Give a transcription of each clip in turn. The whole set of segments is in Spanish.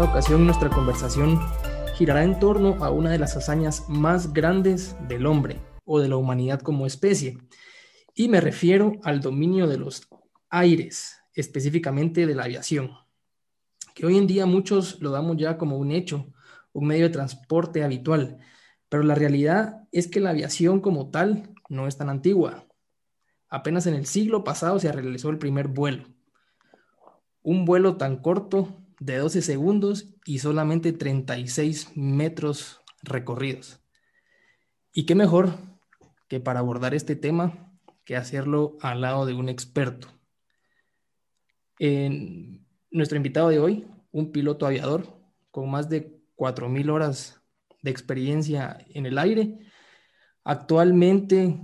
esta ocasión nuestra conversación girará en torno a una de las hazañas más grandes del hombre o de la humanidad como especie. Y me refiero al dominio de los aires, específicamente de la aviación, que hoy en día muchos lo damos ya como un hecho, un medio de transporte habitual, pero la realidad es que la aviación como tal no es tan antigua. Apenas en el siglo pasado se realizó el primer vuelo. Un vuelo tan corto de 12 segundos y solamente 36 metros recorridos. Y qué mejor que para abordar este tema que hacerlo al lado de un experto. En nuestro invitado de hoy, un piloto aviador con más de 4.000 horas de experiencia en el aire, actualmente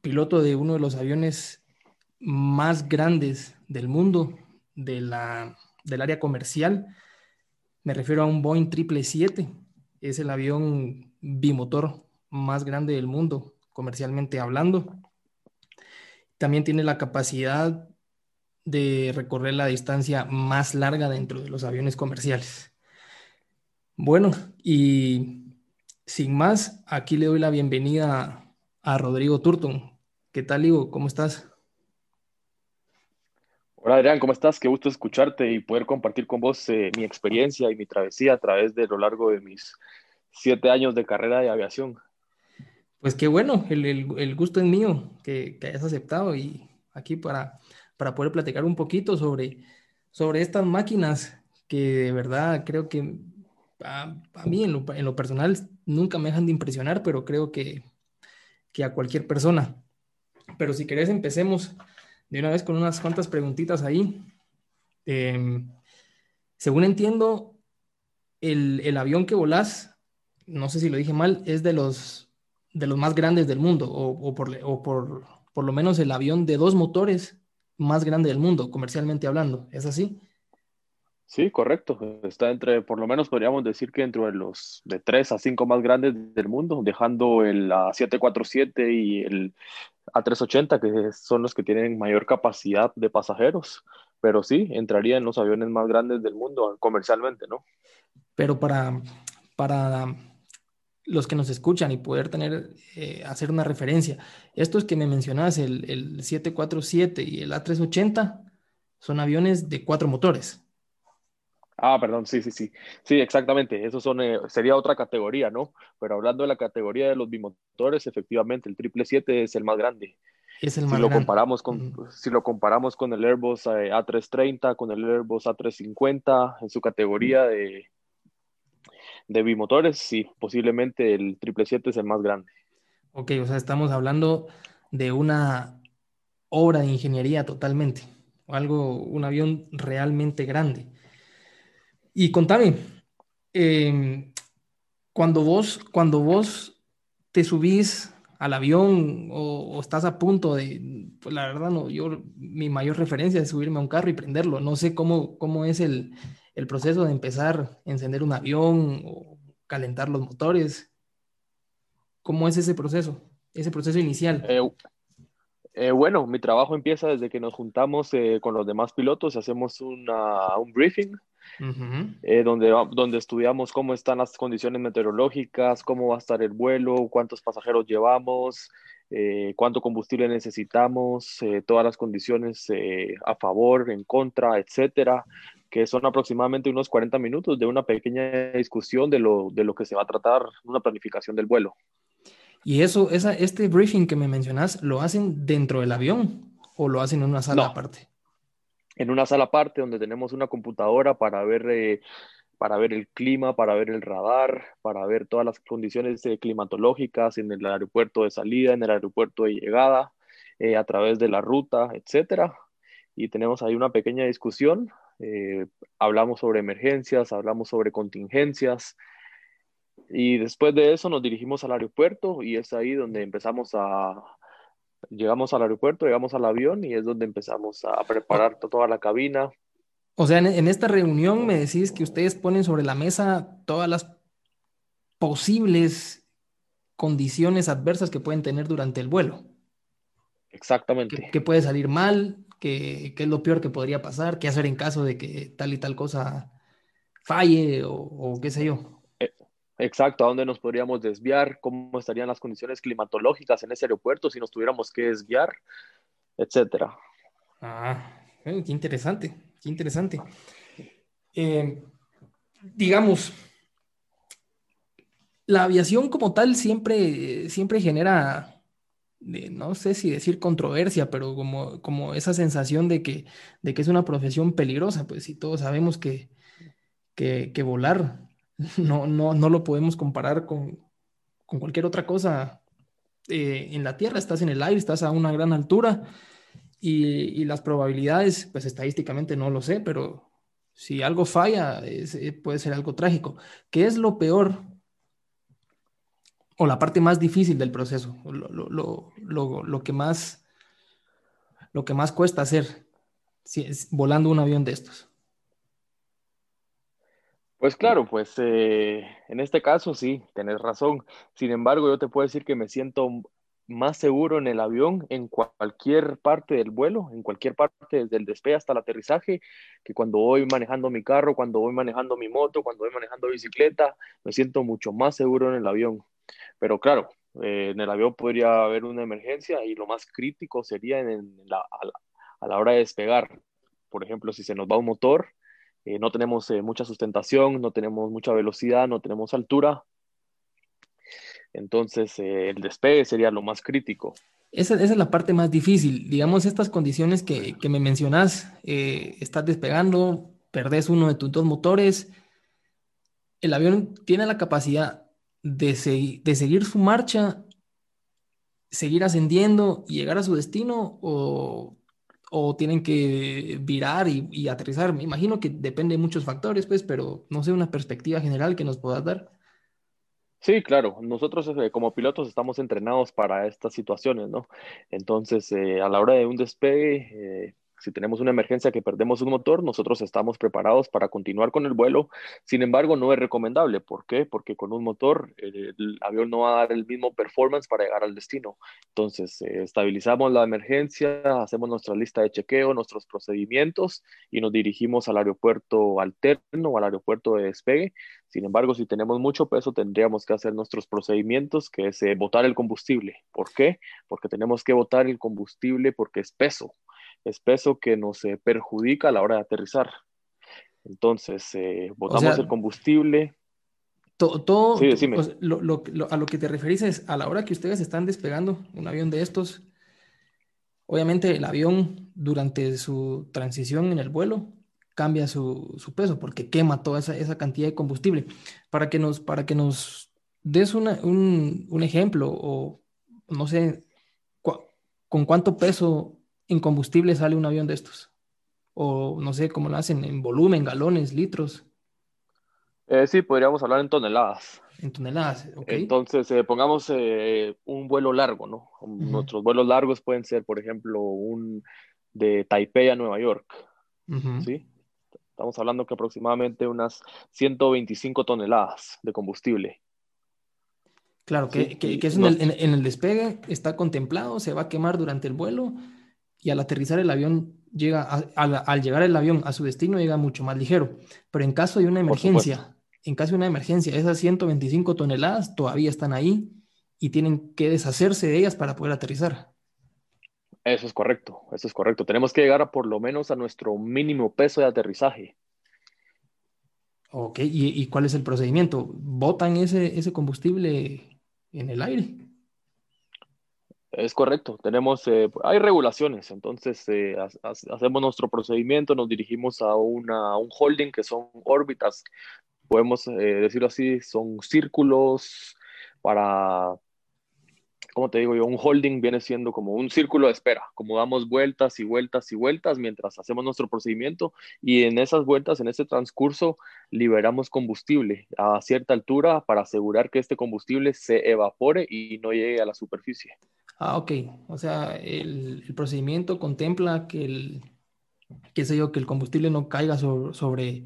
piloto de uno de los aviones más grandes del mundo, de la del área comercial. Me refiero a un Boeing 777. Es el avión bimotor más grande del mundo, comercialmente hablando. También tiene la capacidad de recorrer la distancia más larga dentro de los aviones comerciales. Bueno, y sin más, aquí le doy la bienvenida a Rodrigo Turton. ¿Qué tal, Ivo? ¿Cómo estás? Hola Adrián, ¿cómo estás? Qué gusto escucharte y poder compartir con vos eh, mi experiencia y mi travesía a través de lo largo de mis siete años de carrera de aviación. Pues qué bueno, el, gusto es mío que, hayas aceptado y aquí para, para poder platicar un poquito sobre, sobre estas máquinas que de verdad creo que a, mí en lo, personal nunca me dejan de impresionar, pero creo que, que a cualquier persona. Pero si querés empecemos de una vez con unas cuantas preguntitas ahí. Em, según entiendo, el, avión que volás, no sé si lo dije mal, es de los, de los más grandes del mundo, o, por, o por, por lo menos el avión de dos motores más grande del mundo, comercialmente hablando. ¿Es así? Sí, correcto. Está entre, por lo menos podríamos decir que entre los de tres a cinco más grandes del mundo, dejando el A747 y el A380, que son los que tienen mayor capacidad de pasajeros. Pero sí, entraría en los aviones más grandes del mundo comercialmente, ¿no? Pero para, para los que nos escuchan y poder tener, eh, hacer una referencia, estos que me mencionas, el, el 747 y el A380, son aviones de cuatro motores. Ah, perdón, sí, sí, sí. Sí, exactamente. Eso son, eh, sería otra categoría, ¿no? Pero hablando de la categoría de los bimotores, efectivamente, el 777 es el más grande. Es el más si lo comparamos con, Si lo comparamos con el Airbus eh, A330, con el Airbus A350, en su categoría de, de bimotores, sí, posiblemente el 777 es el más grande. Ok, o sea, estamos hablando de una obra de ingeniería totalmente, algo, un avión realmente grande. Y contame, em, cuando vos, cuando vos te subís al avión o, estás a punto de, pues la verdad no, yo mi mayor referencia es subirme a un carro y prenderlo. No sé cómo, cómo es el, proceso de empezar a encender un avión o calentar los motores. ¿Cómo es ese proceso, ese proceso inicial? Eh, eh, bueno, mi trabajo empieza desde que nos juntamos eh, con los demás pilotos, hacemos un briefing eh, donde, donde estudiamos cómo están las condiciones meteorológicas, cómo va a estar el vuelo, cuántos pasajeros llevamos, eh, cuánto combustible necesitamos, eh, todas las condiciones a favor, en contra, etcétera, que son aproximadamente unos 40 minutos de una pequeña discusión de lo, de lo que se va a tratar, una planificación del vuelo. ¿Y eso, esa, este briefing que me mencionas, lo hacen dentro del avión o lo hacen en una sala aparte? En una sala aparte donde tenemos una computadora para ver, eh, para ver el clima, para ver el radar, para ver todas las condiciones eh, climatológicas en el aeropuerto de salida, en el aeropuerto de llegada, eh, a través de la ruta, etcétera. Y tenemos ahí una pequeña discusión. hablamos sobre emergencias, hablamos sobre contingencias. Y después de eso nos dirigimos al aeropuerto y es ahí donde empezamos a, llegamos al aeropuerto, llegamos al avión y es donde empezamos a preparar toda la cabina. O sea, en, esta reunión me decís que ustedes ponen sobre la mesa todas las posibles condiciones adversas que pueden tener durante el vuelo. Exactamente. ¿Qué, puede salir mal? ¿Qué, es lo peor que podría pasar? ¿Qué hacer en caso de que tal y tal cosa falle o, qué sé yo. Eh, exacto, a dónde nos podríamos desviar, cómo estarían las condiciones climatológicas en ese aeropuerto si nos tuviéramos que desviar, etcétera. Ah, qué interesante, qué interesante. Eh, digamos, la aviación como tal siempre, siempre genera, no sé si decir controversia, pero como, como esa sensación de que, de que es una profesión peligrosa, pues si todos sabemos que, que, volar no, no, no, lo podemos comparar con, cualquier otra cosa. Eh, en la Tierra estás en el aire, estás a una gran altura y, las probabilidades, pues estadísticamente no lo sé, pero si algo falla, eh, puede ser algo trágico. ¿Qué es lo peor o la parte más difícil del proceso? Lo, que, más, lo que más cuesta hacer si, volando un avión de estos. Pues claro, pues eh, en este caso sí, tenés razón. Sin embargo, yo te puedo decir que me siento más seguro en el avión, en cualquier parte del vuelo, en cualquier parte desde el despegue hasta el aterrizaje, que cuando voy manejando mi carro, cuando voy manejando mi moto, cuando voy manejando bicicleta, me siento mucho más seguro en el avión. Pero claro, eh, en el avión podría haber una emergencia y lo más crítico sería en a, la, hora de despegar. Por ejemplo, si se nos va un motor, eh, no tenemos eh, mucha sustentación, no tenemos mucha velocidad, no tenemos altura, entonces, eh, el despegue sería lo más crítico. Esa, es la parte más difícil. Digamos, estas condiciones que, me mencionas, estás despegando, perdés uno de tus dos motores, el avión tiene la capacidad de, de seguir su marcha, seguir ascendiendo y llegar a su destino o, tienen que virar y, y, aterrizar. Me imagino que depende de muchos factores, pues, pero no sé una perspectiva general que nos puedas dar. Sí, claro, nosotros eh, como pilotos estamos entrenados para estas situaciones, ¿no? Entonces, eh, a la hora de un despegue, eh, si tenemos una emergencia que perdemos un motor, nosotros estamos preparados para continuar con el vuelo. Sin embargo, no es recomendable. ¿Por qué? Porque con un motor el avión no va a dar el mismo performance para llegar al destino. Entonces, eh, estabilizamos la emergencia, hacemos nuestra lista de chequeo, nuestros procedimientos y nos dirigimos al aeropuerto alterno o al aeropuerto de despegue. Sin embargo, si tenemos mucho peso, tendríamos que hacer nuestros procedimientos, que es eh, botar el combustible. ¿Por qué? Porque tenemos que botar el combustible porque es peso espeso que nos eh, perjudica a la hora de aterrizar. Entonces, eh, botamos el combustible. Todo, a lo que te referís es a la hora que ustedes están despegando un avión de estos, obviamente el avión durante su transición en el vuelo cambia su, peso porque quema toda esa, cantidad de combustible. Para que nos, para que nos des un, un, ejemplo o no sé, con cuánto peso en combustible sale un avión de estos? O no sé cómo lo hacen, en volumen, galones, litros. Eh, sí, podríamos hablar en toneladas. En toneladas, ok. Entonces, eh, pongamos eh, un vuelo largo, ¿no? Nuestros vuelos largos pueden ser, por ejemplo, un de Taipei a Nueva York, ¿sí? Estamos hablando que aproximadamente unas 125 toneladas de combustible. Claro, que, que, eso en, el, en, el, despegue está contemplado, se va a quemar durante el vuelo y al aterrizar el avión llega, al llegar el avión a su destino llega mucho más ligero. Pero en caso de una emergencia, en caso de una emergencia, esas 125 toneladas todavía están ahí y tienen que deshacerse de ellas para poder aterrizar. Eso es correcto, eso es correcto. Tenemos que llegar a por lo menos a nuestro mínimo peso de aterrizaje. Ok, ¿y, cuál es el procedimiento? ¿Botan ese, ese combustible en el aire? Es correcto, tenemos, eh, hay regulaciones, entonces eh, hacemos nuestro procedimiento, nos dirigimos a, una, un holding que son órbitas, podemos eh, decirlo así, son círculos para, como te digo yo, un holding viene siendo como un círculo de espera, como damos vueltas y vueltas y vueltas mientras hacemos nuestro procedimiento y en esas vueltas, en ese transcurso, liberamos combustible a cierta altura para asegurar que este combustible se evapore y no llegue a la superficie. Ah, ok. O sea, el, procedimiento contempla que el, qué sé yo, que el combustible no caiga sobre,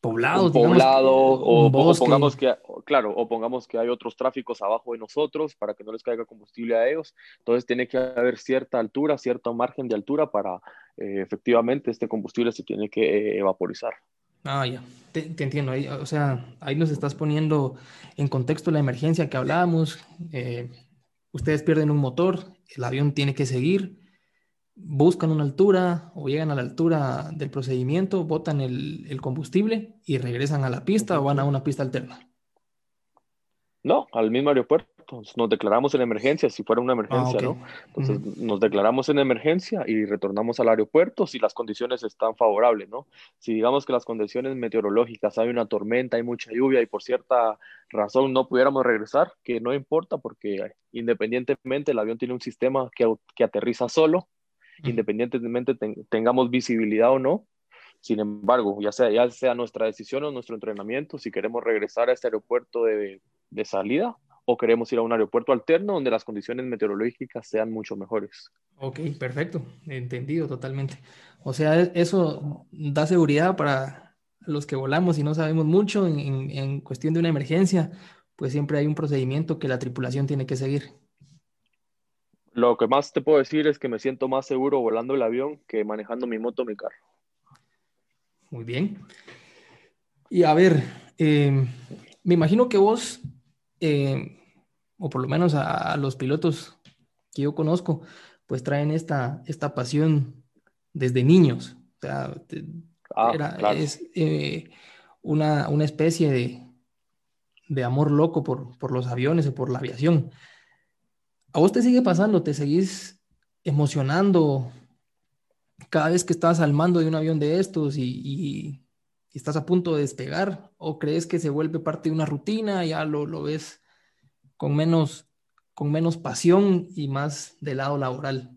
poblados. poblado o, pongamos que, claro, o pongamos que hay otros tráficos abajo de nosotros para que no les caiga combustible a ellos. Entonces tiene que haber cierta altura, cierto margen de altura para eh, efectivamente este combustible se tiene que eh, evaporizar. Ah, ya, te, entiendo. Ahí, o sea, ahí nos estás poniendo en contexto la emergencia que hablábamos. Eh, ustedes pierden un motor, el avión tiene que seguir, buscan una altura o llegan a la altura del procedimiento, botan el, el combustible y regresan a la pista o van a una pista alterna. No, al mismo aeropuerto nos declaramos en emergencia, si fuera una emergencia, ah, ¿no? Entonces nos declaramos en emergencia y retornamos al aeropuerto si las condiciones están favorables, ¿no? Si digamos que las condiciones meteorológicas, hay una tormenta, hay mucha lluvia y por cierta razón no pudiéramos regresar, que no importa porque independientemente el avión tiene un sistema que, que aterriza solo, independientemente tengamos visibilidad o no, sin embargo, ya sea, ya sea nuestra decisión o nuestro entrenamiento, si queremos regresar a este aeropuerto de, de salida, o queremos ir a un aeropuerto alterno donde las condiciones meteorológicas sean mucho mejores. Ok, perfecto, entendido totalmente. O sea, e-, eso da seguridad para los que volamos y no sabemos mucho en, en, cuestión de una emergencia, pues siempre hay un procedimiento que la tripulación tiene que seguir. Lo que más te puedo decir es que me siento más seguro volando el avión que manejando mi moto o mi carro. Muy bien. Y a ver, eh, me imagino que vos eh, o por lo menos a, los pilotos que yo conozco, pues traen esta, esta pasión desde niños. O sea, ah, es eh, una, especie de, de, amor loco por, por los aviones o por la aviación. ¿A vos te sigue pasando? ¿Te seguís emocionando cada vez que estás al mando de un avión de estos y, estás a punto de despegar? ¿O crees que se vuelve parte de una rutina, ya lo, lo ves con menos, con menos pasión y más del lado laboral?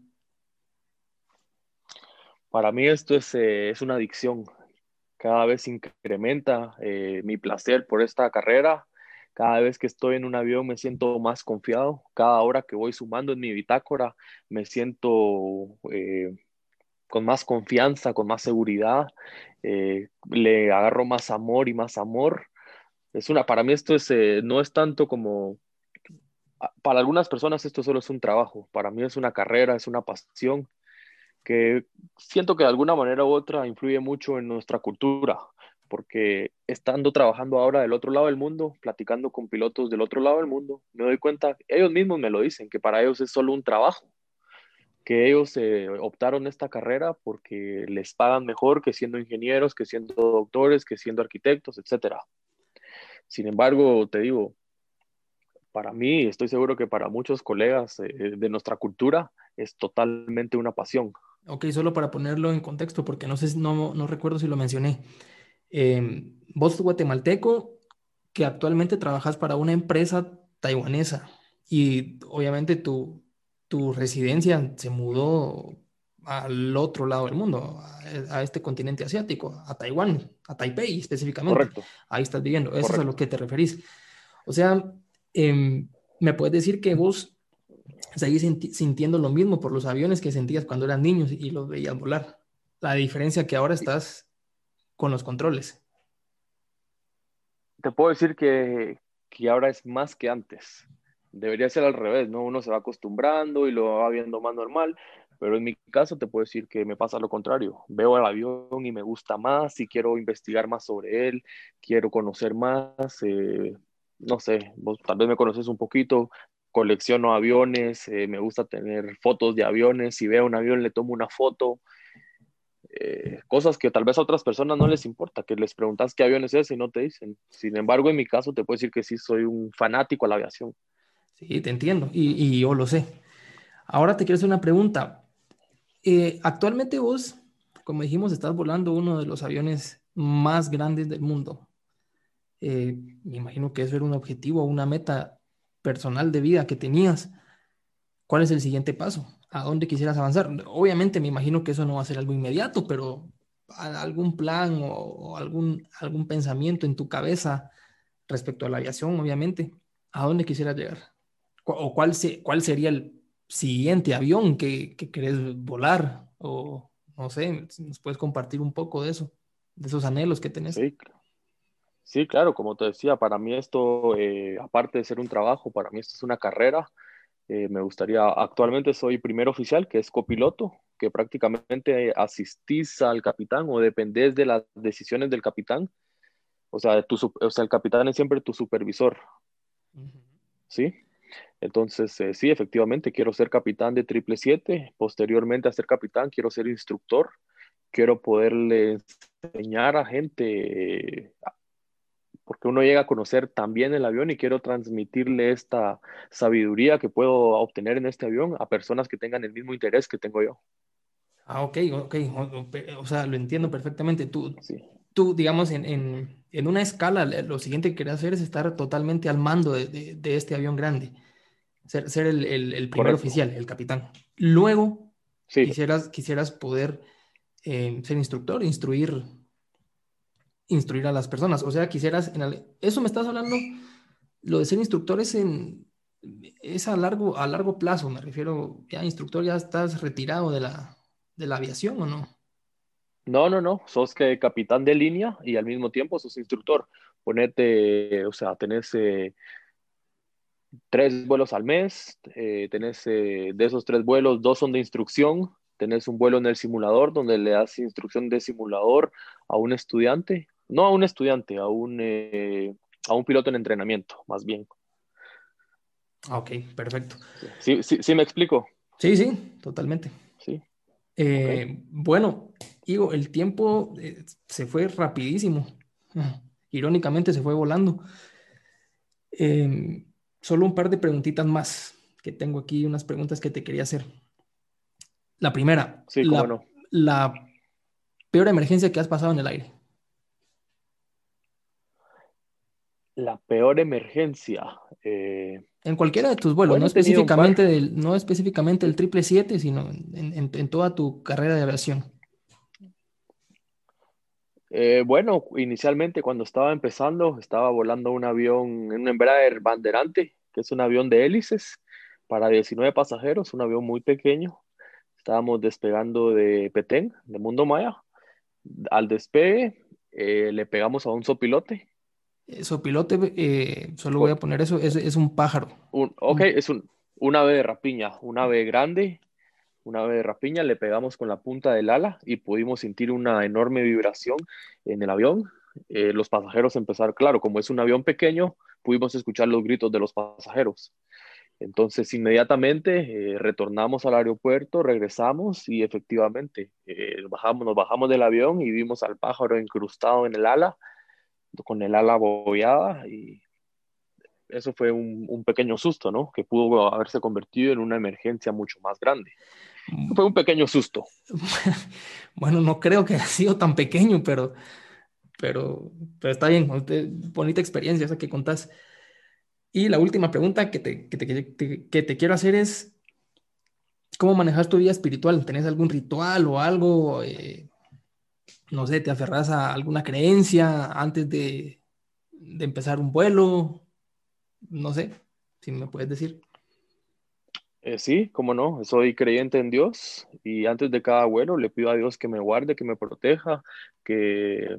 Para mí esto es, eh, es una adicción. Cada vez incrementa eh, mi placer por esta carrera. Cada vez que estoy en un avión me siento más confiado. Cada hora que voy sumando en mi bitácora me siento eh, con más confianza, con más seguridad. le agarro más amor y más amor. Es una, para mí esto es, no es tanto como para algunas personas esto solo es un trabajo, para mí es una carrera, es una pasión que siento que de alguna manera u otra influye mucho en nuestra cultura, porque estando trabajando ahora del otro lado del mundo, platicando con pilotos del otro lado del mundo, me doy cuenta, ellos mismos me lo dicen, que para ellos es solo un trabajo, que ellos eh, optaron esta carrera porque les pagan mejor que siendo ingenieros, que siendo doctores, que siendo arquitectos, etc. Sin embargo, te digo, para mí, estoy seguro que para muchos colegas eh, de nuestra cultura es totalmente una pasión. Ok, solo para ponerlo en contexto, porque no sé, no, no recuerdo si lo mencioné. Eh, vos guatemalteco que actualmente trabajas para una empresa taiwanesa y obviamente tu, tu residencia se mudó al otro lado del mundo, a, este continente asiático, a Taiwán, a Taipei específicamente. Correcto. Ahí estás viviendo, eso es a lo que te referís. O sea, Em, ¿me puedes decir que vos seguís sintiendo lo mismo por los aviones que sentías cuando eras niño y los veías volar? La diferencia que ahora estás con los controles. Te puedo decir que, que ahora es más que antes. Debería ser al revés, ¿no? Uno se va acostumbrando y lo va viendo más normal, pero en mi caso te puedo decir que me pasa lo contrario. Veo el avión y me gusta más y quiero investigar más sobre él, quiero conocer más, eh, no sé, vos tal vez me conoces un poquito, colecciono aviones, eh, me gusta tener fotos de aviones, si veo un avión le tomo una foto, eh, cosas que tal vez a otras personas no les importa, que les preguntas qué avión es ese y no te dicen. Sin embargo, en mi caso te puedo decir que sí soy un fanático a la aviación. Sí, te entiendo y, yo lo sé. Ahora te quiero hacer una pregunta. Eh, actualmente vos, como dijimos, estás volando uno de los aviones más grandes del mundo. Eh, me imagino que eso era un objetivo, una meta personal de vida que tenías. ¿Cuál es el siguiente paso? ¿A dónde quisieras avanzar? Obviamente me imagino que eso no va a ser algo inmediato, pero algún plan o, algún, algún pensamiento en tu cabeza respecto a la aviación, obviamente. ¿A dónde quisieras llegar? ¿O cuál, cuál sería el siguiente avión que, que querés volar? O no sé, nos puedes compartir un poco de eso, de esos anhelos que tenés. Sí, Sí, claro, como te decía, para mí esto, eh, aparte de ser un trabajo, para mí esto es una carrera. Eh, me gustaría, actualmente soy primer oficial, que es copiloto, que prácticamente asistís al capitán o dependés de las decisiones del capitán. O sea, tu, o sea el capitán es siempre tu supervisor. ¿Sí? Entonces, eh, sí, efectivamente, quiero ser capitán de triple siete. Posteriormente a ser capitán, quiero ser instructor. Quiero poderle enseñar a gente porque uno llega a conocer también el avión y quiero transmitirle esta sabiduría que puedo obtener en este avión a personas que tengan el mismo interés que tengo yo. Ah, ok, ok. O, sea, lo entiendo perfectamente. Tú, tú digamos, en, en, en, una escala, lo siguiente que quieres hacer es estar totalmente al mando de, de, este avión grande. Ser, ser el, el, primer oficial, el capitán. Luego, quisieras, quisieras poder eh, ser instructor, instruir instruir a las personas. O sea, quisieras, en eso me estás hablando, lo de ser instructor es, en, es a, largo, a largo plazo, me refiero, ya instructor, ya estás retirado de la, de la aviación o no? No, no, no, sos que capitán de línea y al mismo tiempo sos instructor. Ponete, o sea, tenés eh, tres vuelos al mes, eh, tenés eh, de esos tres vuelos, dos son de instrucción, tenés un vuelo en el simulador donde le das instrucción de simulador a un estudiante no a un estudiante, a un, eh, a un piloto en entrenamiento, más bien. Ok, perfecto. Sí, sí, sí me explico. Sí, sí, totalmente. Sí. Bueno, digo, el tiempo se fue rapidísimo. Irónicamente se fue volando. Solo un par de preguntitas más, que tengo aquí unas preguntas que te quería hacer. La primera, sí, la, la peor emergencia que has pasado en el aire. La peor emergencia. Eh, en cualquiera de tus vuelos, no, específicamente del, no específicamente el 777, sino en, toda tu carrera de aviación. Eh, bueno, inicialmente cuando estaba empezando, estaba volando un avión, un Embraer Banderante, que es un avión de hélices para 19 pasajeros, un avión muy pequeño. Estábamos despegando de Petén, de Mundo Maya. Al despegue, eh, le pegamos a un sopilote Sopilote, eh, solo voy a poner eso, es, un pájaro. Un, ok, es un, ave de rapiña, un ave grande, un ave de rapiña, le pegamos con la punta del ala y pudimos sentir una enorme vibración en el avión. Eh, los pasajeros empezaron, claro, como es un avión pequeño, pudimos escuchar los gritos de los pasajeros. Entonces, inmediatamente eh, retornamos al aeropuerto, regresamos y efectivamente bajamos, nos bajamos del avión y vimos al pájaro incrustado en el ala con el ala bollada y eso fue un, pequeño susto, ¿no? Que pudo haberse convertido en una emergencia mucho más grande. Fue un pequeño susto. Bueno, no creo que haya sido tan pequeño, pero, pero, pero está bien, bonita experiencia esa que contás. Y la última pregunta que te, que te, que te quiero hacer es, ¿cómo manejas tu vida espiritual? ¿Tenés algún ritual o algo? Eh, no sé, te aferras a alguna creencia antes de, empezar un vuelo, no sé, si me puedes decir. Eh, sí, cómo no, soy creyente en Dios y antes de cada vuelo le pido a Dios que me guarde, que me proteja, que,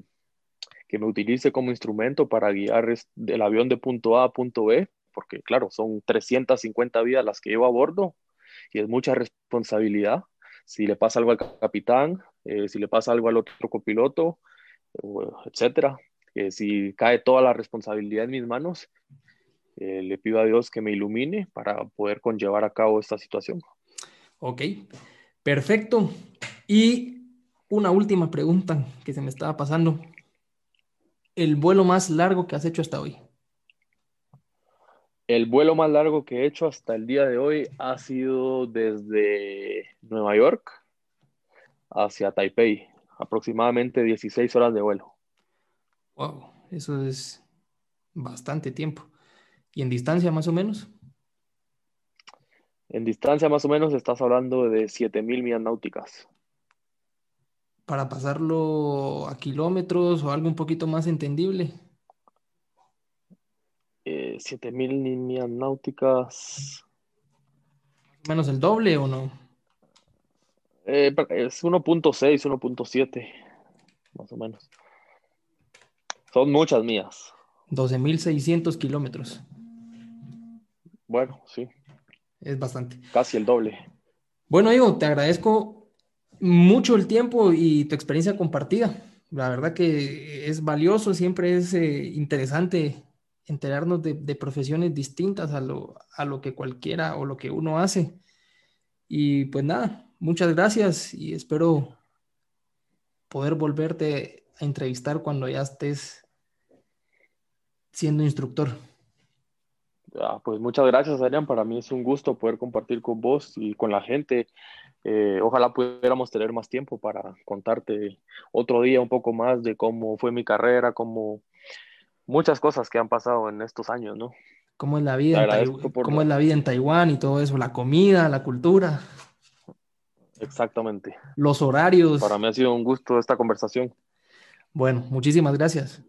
que me utilice como instrumento para guiar el avión de punto A a punto B, porque claro, son 350 vidas las que llevo a bordo y es mucha responsabilidad. Si le pasa algo al capitán, eh, si le pasa algo al otro copiloto, etcétera. si cae toda la responsabilidad en mis manos, eh, le pido a Dios que me ilumine para poder conllevar a cabo esta situación. Ok, perfecto. Y una última pregunta que se me estaba pasando. ¿El vuelo más largo que has hecho hasta hoy? El vuelo más largo que he hecho hasta el día de hoy ha sido desde Nueva York hacia Taipei, aproximadamente 16 horas de vuelo. Wow, eso es bastante tiempo. ¿Y en distancia más o menos? En distancia más o menos estás hablando de 7000 millas náuticas. Para pasarlo a kilómetros o algo un poquito más entendible. Eh, 7000 millas náuticas. ¿Menos el doble o no? Eh, es 1.6, 1.7, más o menos. Son muchas mías. 12.600 kilómetros. Bueno, sí. Es bastante. Casi el doble. Bueno, Ivo, te agradezco mucho el tiempo y tu experiencia compartida. La verdad que es valioso, siempre es eh, interesante enterarnos de, profesiones distintas a lo, a lo que cualquiera o lo que uno hace. Y pues nada, muchas gracias y espero poder volverte a entrevistar cuando ya estés siendo instructor. Ah, pues muchas gracias, Adrián. Para mí es un gusto poder compartir con vos y con la gente. Eh, ojalá pudiéramos tener más tiempo para contarte otro día un poco más de cómo fue mi carrera, cómo muchas cosas que han pasado en estos años, ¿no? ¿Cómo es la vida, en, ¿Cómo es la vida en Taiwán y todo eso? La comida, la cultura. Exactamente. Los horarios. Para mí ha sido un gusto esta conversación. Bueno, muchísimas gracias.